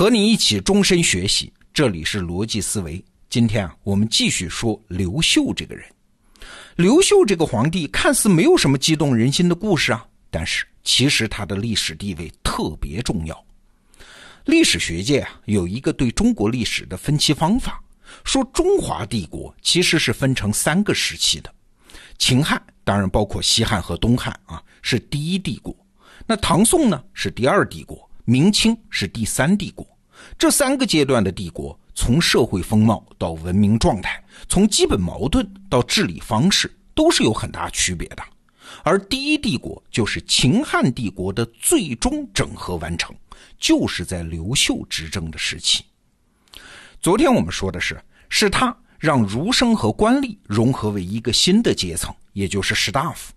和你一起终身学习，这里是逻辑思维。今天啊，我们继续说刘秀这个人。刘秀这个皇帝看似没有什么激动人心的故事啊，但是其实他的历史地位特别重要。历史学界啊有一个对中国历史的分期方法，说中华帝国其实是分成三个时期的。秦汉当然包括西汉和东汉啊，是第一帝国。那唐宋呢是第二帝国。明清是第三帝国，这三个阶段的帝国，从社会风貌到文明状态，从基本矛盾到治理方式，都是有很大区别的。而第一帝国就是秦汉帝国的最终整合完成，就是在刘秀执政的时期。昨天我们说的是，是他让儒生和官吏融合为一个新的阶层，也就是士大夫。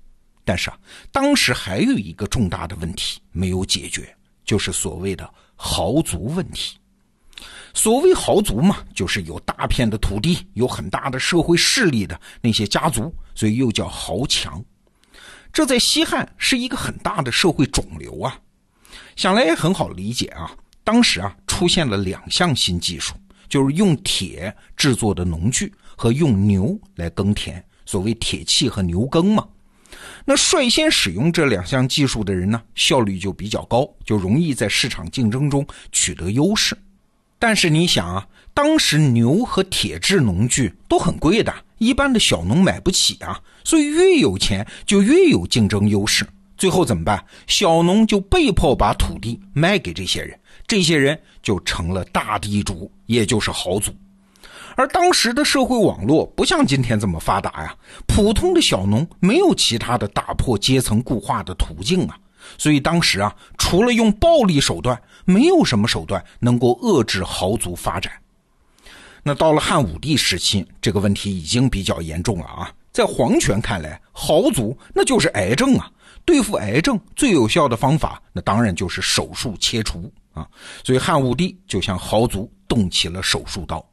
但是啊，当时还有一个重大的问题没有解决。就是所谓的豪族问题。所谓豪族嘛，就是有大片的土地、有很大的社会势力的那些家族，所以又叫豪强。这在西汉是一个很大的社会肿瘤啊。想来也很好理解啊。当时啊，出现了两项新技术，就是用铁制作的农具和用牛来耕田，所谓铁器和牛耕嘛。那率先使用这两项技术的人呢，效率就比较高，就容易在市场竞争中取得优势。但是你想啊，当时牛和铁制农具都很贵的，一般的小农买不起啊，所以越有钱就越有竞争优势。最后怎么办？小农就被迫把土地卖给这些人，这些人就成了大地主，也就是豪族。而当时的社会网络不像今天这么发达呀，普通的小农没有其他的打破阶层固化的途径啊，所以当时啊，除了用暴力手段，没有什么手段能够遏制豪族发展。那到了汉武帝时期，这个问题已经比较严重了啊，在皇权看来，豪族那就是癌症啊，对付癌症最有效的方法，那当然就是手术切除啊，所以汉武帝就向豪族动起了手术刀。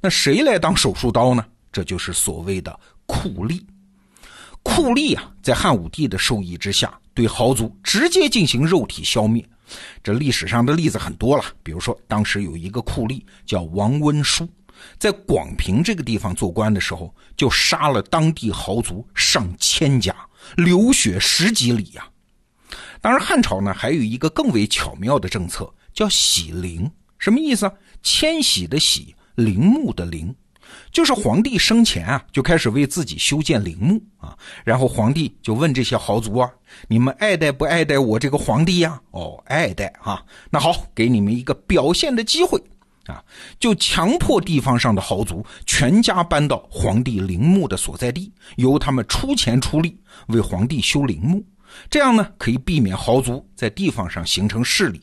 那谁来当手术刀呢？这就是所谓的酷吏。酷吏啊，在汉武帝的授意之下，对豪族直接进行肉体消灭。这历史上的例子很多了，比如说当时有一个酷吏叫王温书，在广平这个地方做官的时候，就杀了当地豪族上千家，流血十几里呀。当然，汉朝呢还有一个更为巧妙的政策，叫洗陵。什么意思啊？迁徙的徙。陵墓的陵，就是皇帝生前啊就开始为自己修建陵墓啊，然后皇帝就问这些豪族啊，你们爱戴不爱戴我这个皇帝呀？哦，爱戴啊，那好，给你们一个表现的机会啊，就强迫地方上的豪族全家搬到皇帝陵墓的所在地，由他们出钱出力为皇帝修陵墓，这样呢可以避免豪族在地方上形成势力。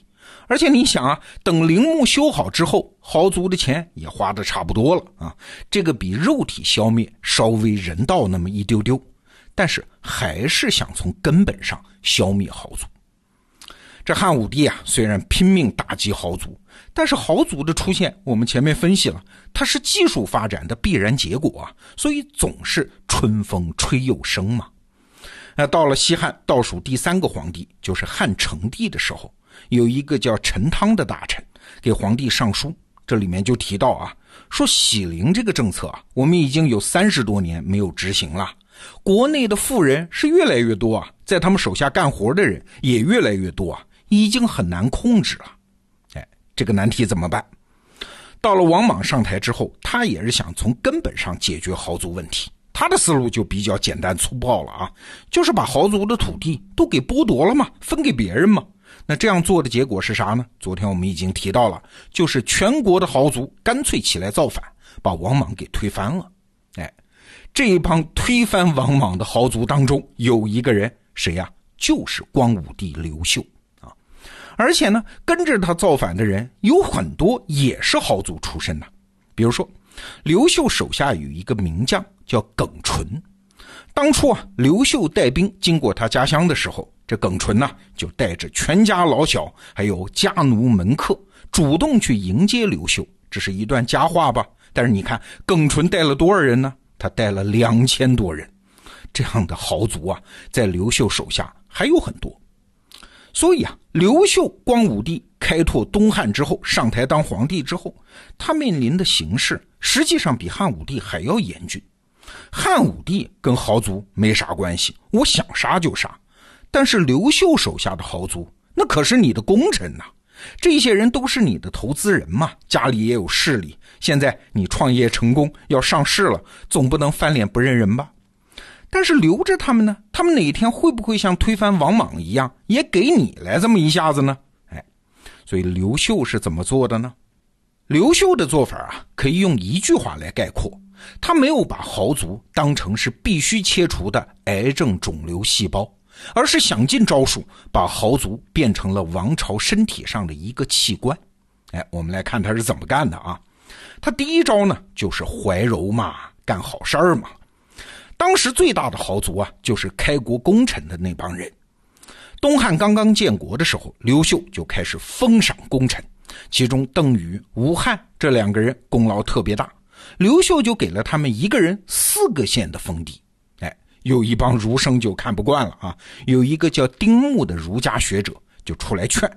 而且你想啊，等陵墓修好之后，豪族的钱也花的差不多了啊。这个比肉体消灭稍微人道那么一丢丢，但是还是想从根本上消灭豪族。这汉武帝啊，虽然拼命打击豪族，但是豪族的出现，我们前面分析了，它是技术发展的必然结果啊，所以总是春风吹又生嘛。那到了西汉倒数第三个皇帝，就是汉成帝的时候。有一个叫陈汤的大臣给皇帝上书，这里面就提到啊，说喜陵这个政策啊，我们已经有三十多年没有执行了。国内的富人是越来越多啊，在他们手下干活的人也越来越多啊，已经很难控制了。哎，这个难题怎么办？到了王莽上台之后，他也是想从根本上解决豪族问题。他的思路就比较简单粗暴了啊，就是把豪族的土地都给剥夺了嘛，分给别人嘛。那这样做的结果是啥呢？昨天我们已经提到了，就是全国的豪族干脆起来造反，把王莽给推翻了。哎，这一帮推翻王莽的豪族当中，有一个人谁呀？就是光武帝刘秀啊！而且呢，跟着他造反的人有很多也是豪族出身的。比如说，刘秀手下有一个名将叫耿纯。当初啊，刘秀带兵经过他家乡的时候。这耿纯呢，就带着全家老小，还有家奴门客，主动去迎接刘秀。这是一段佳话吧？但是你看，耿纯带了多少人呢？他带了两千多人。这样的豪族啊，在刘秀手下还有很多。所以啊，刘秀光武帝开拓东汉之后上台当皇帝之后，他面临的形势实际上比汉武帝还要严峻。汉武帝跟豪族没啥关系，我想杀就杀。但是刘秀手下的豪族，那可是你的功臣呐，这些人都是你的投资人嘛，家里也有势力。现在你创业成功要上市了，总不能翻脸不认人吧？但是留着他们呢，他们哪天会不会像推翻王莽一样，也给你来这么一下子呢？哎，所以刘秀是怎么做的呢？刘秀的做法啊，可以用一句话来概括：他没有把豪族当成是必须切除的癌症肿瘤细胞，而是想尽招数把豪族变成了王朝身体上的一个器官。哎，我们来看他是怎么干的啊？他第一招呢，就是怀柔嘛，干好事儿嘛。当时最大的豪族啊，就是开国功臣的那帮人。东汉刚刚建国的时候，刘秀就开始封赏功臣，其中邓禹、吴汉这两个人功劳特别大，刘秀就给了他们一个人四个县的封地。哎，有一帮儒生就看不惯了啊，有一个叫丁牧的儒家学者就出来劝，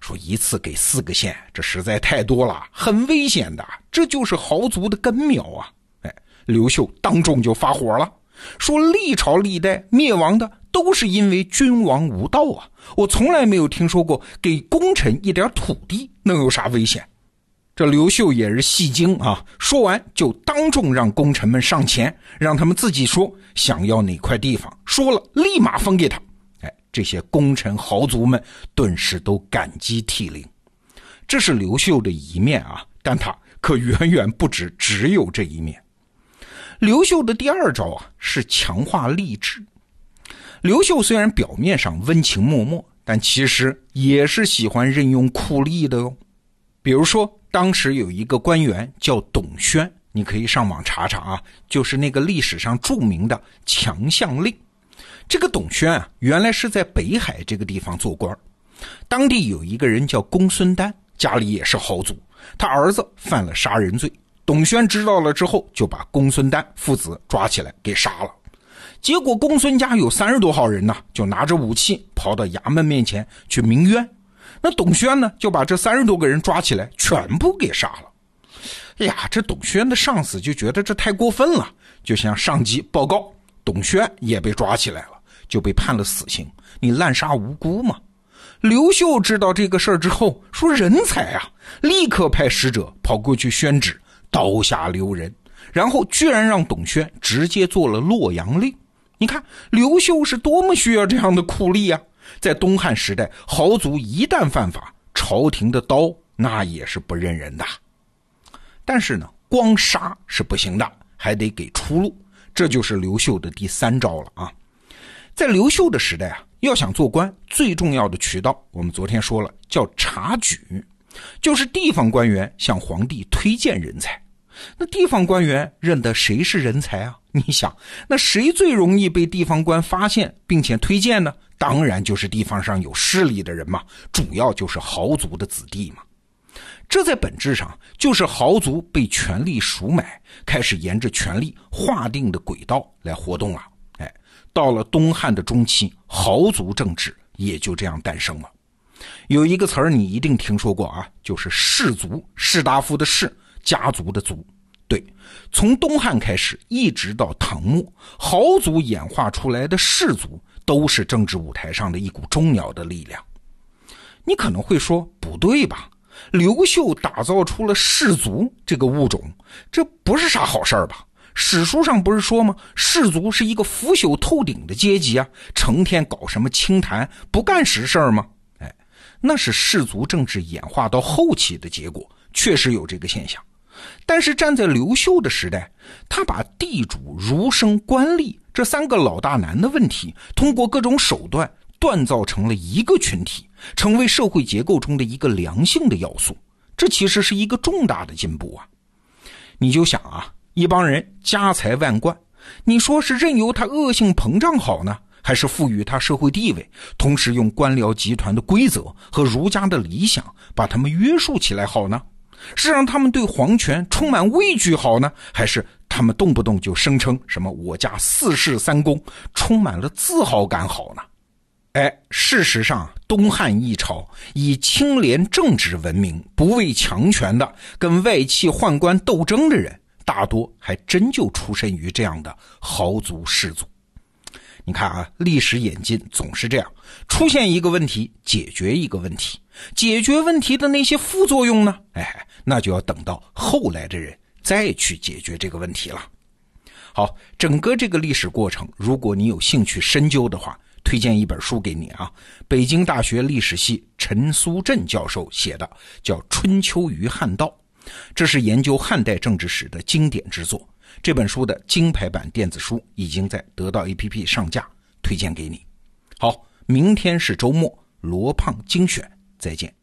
说一次给四个县，这实在太多了，很危险的，这就是豪族的根苗啊。刘秀当众就发火了，说：“历朝历代灭亡的都是因为君王无道啊！我从来没有听说过给功臣一点土地能有啥危险。”这刘秀也是戏精啊！说完就当众让功臣们上前，让他们自己说想要哪块地方，说了立马分给他。哎，这些功臣豪族们顿时都感激涕零。这是刘秀的一面啊，但他可远远不止只有这一面。刘秀的第二招啊，是强化吏治。刘秀虽然表面上温情脉脉，但其实也是喜欢任用酷吏的哟。比如说，当时有一个官员叫董宣，你可以上网查查啊，就是那个历史上著名的强项令。这个董宣啊，原来是在北海这个地方做官，当地有一个人叫公孙丹，家里也是豪族，他儿子犯了杀人罪。董宣知道了之后，就把公孙丹父子抓起来给杀了。结果公孙家有三十多号人呢，就拿着武器跑到衙门面前去鸣冤。那董宣呢，就把这三十多个人抓起来，全部给杀了。哎呀，这董宣的上司就觉得这太过分了，就向上级报告，董宣也被抓起来了，就被判了死刑。你滥杀无辜嘛？刘秀知道这个事儿之后，说人才啊，立刻派使者跑过去宣旨。刀下留人，然后居然让董宣直接做了洛阳令。你看刘秀是多么需要这样的酷吏啊！在东汉时代，豪族一旦犯法，朝廷的刀那也是不认人的。但是呢，光杀是不行的，还得给出路。这就是刘秀的第三招了啊！在刘秀的时代啊，要想做官，最重要的渠道，我们昨天说了，叫察举。就是地方官员向皇帝推荐人才，那地方官员认得谁是人才啊？你想，那谁最容易被地方官发现并且推荐呢？当然就是地方上有势力的人嘛，主要就是豪族的子弟嘛。这在本质上就是豪族被权力赎买，开始沿着权力划定的轨道来活动了。哎，到了东汉的中期，豪族政治也就这样诞生了。有一个词儿你一定听说过啊，就是氏族，士大夫的士，家族的族。对，从东汉开始一直到唐末，豪族演化出来的氏族都是政治舞台上的一股重要的力量。你可能会说不对吧？刘秀打造出了氏族这个物种，这不是啥好事儿吧？史书上不是说吗？氏族是一个腐朽透顶的阶级啊，成天搞什么清谈，不干实事儿吗？那是氏族政治演化到后期的结果，确实有这个现象。但是站在刘秀的时代，他把地主、儒生、官吏这三个老大难的问题，通过各种手段锻造成了一个群体，成为社会结构中的一个良性的要素。这其实是一个重大的进步啊！你就想啊，一帮人家财万贯，你说是任由他恶性膨胀好呢？还是赋予他社会地位，同时用官僚集团的规则和儒家的理想把他们约束起来好呢？是让他们对皇权充满畏惧好呢？还是他们动不动就声称什么我家四世三公，充满了自豪感好呢？哎，事实上，东汉一朝以清廉正直闻名、不畏强权的、跟外戚宦官斗争的人，大多还真就出身于这样的豪族士族。你看啊，历史演进总是这样，出现一个问题，解决一个问题，解决问题的那些副作用呢？哎，那就要等到后来的人再去解决这个问题了。好，整个这个历史过程，如果你有兴趣深究的话。推荐一本书给你啊，北京大学历史系陈苏振教授写的，叫《春秋与汉道》，这是研究汉代政治史的经典之作。这本书的金牌版电子书已经在得到 APP 上架，推荐给你。好，明天是周末，罗胖精选，再见。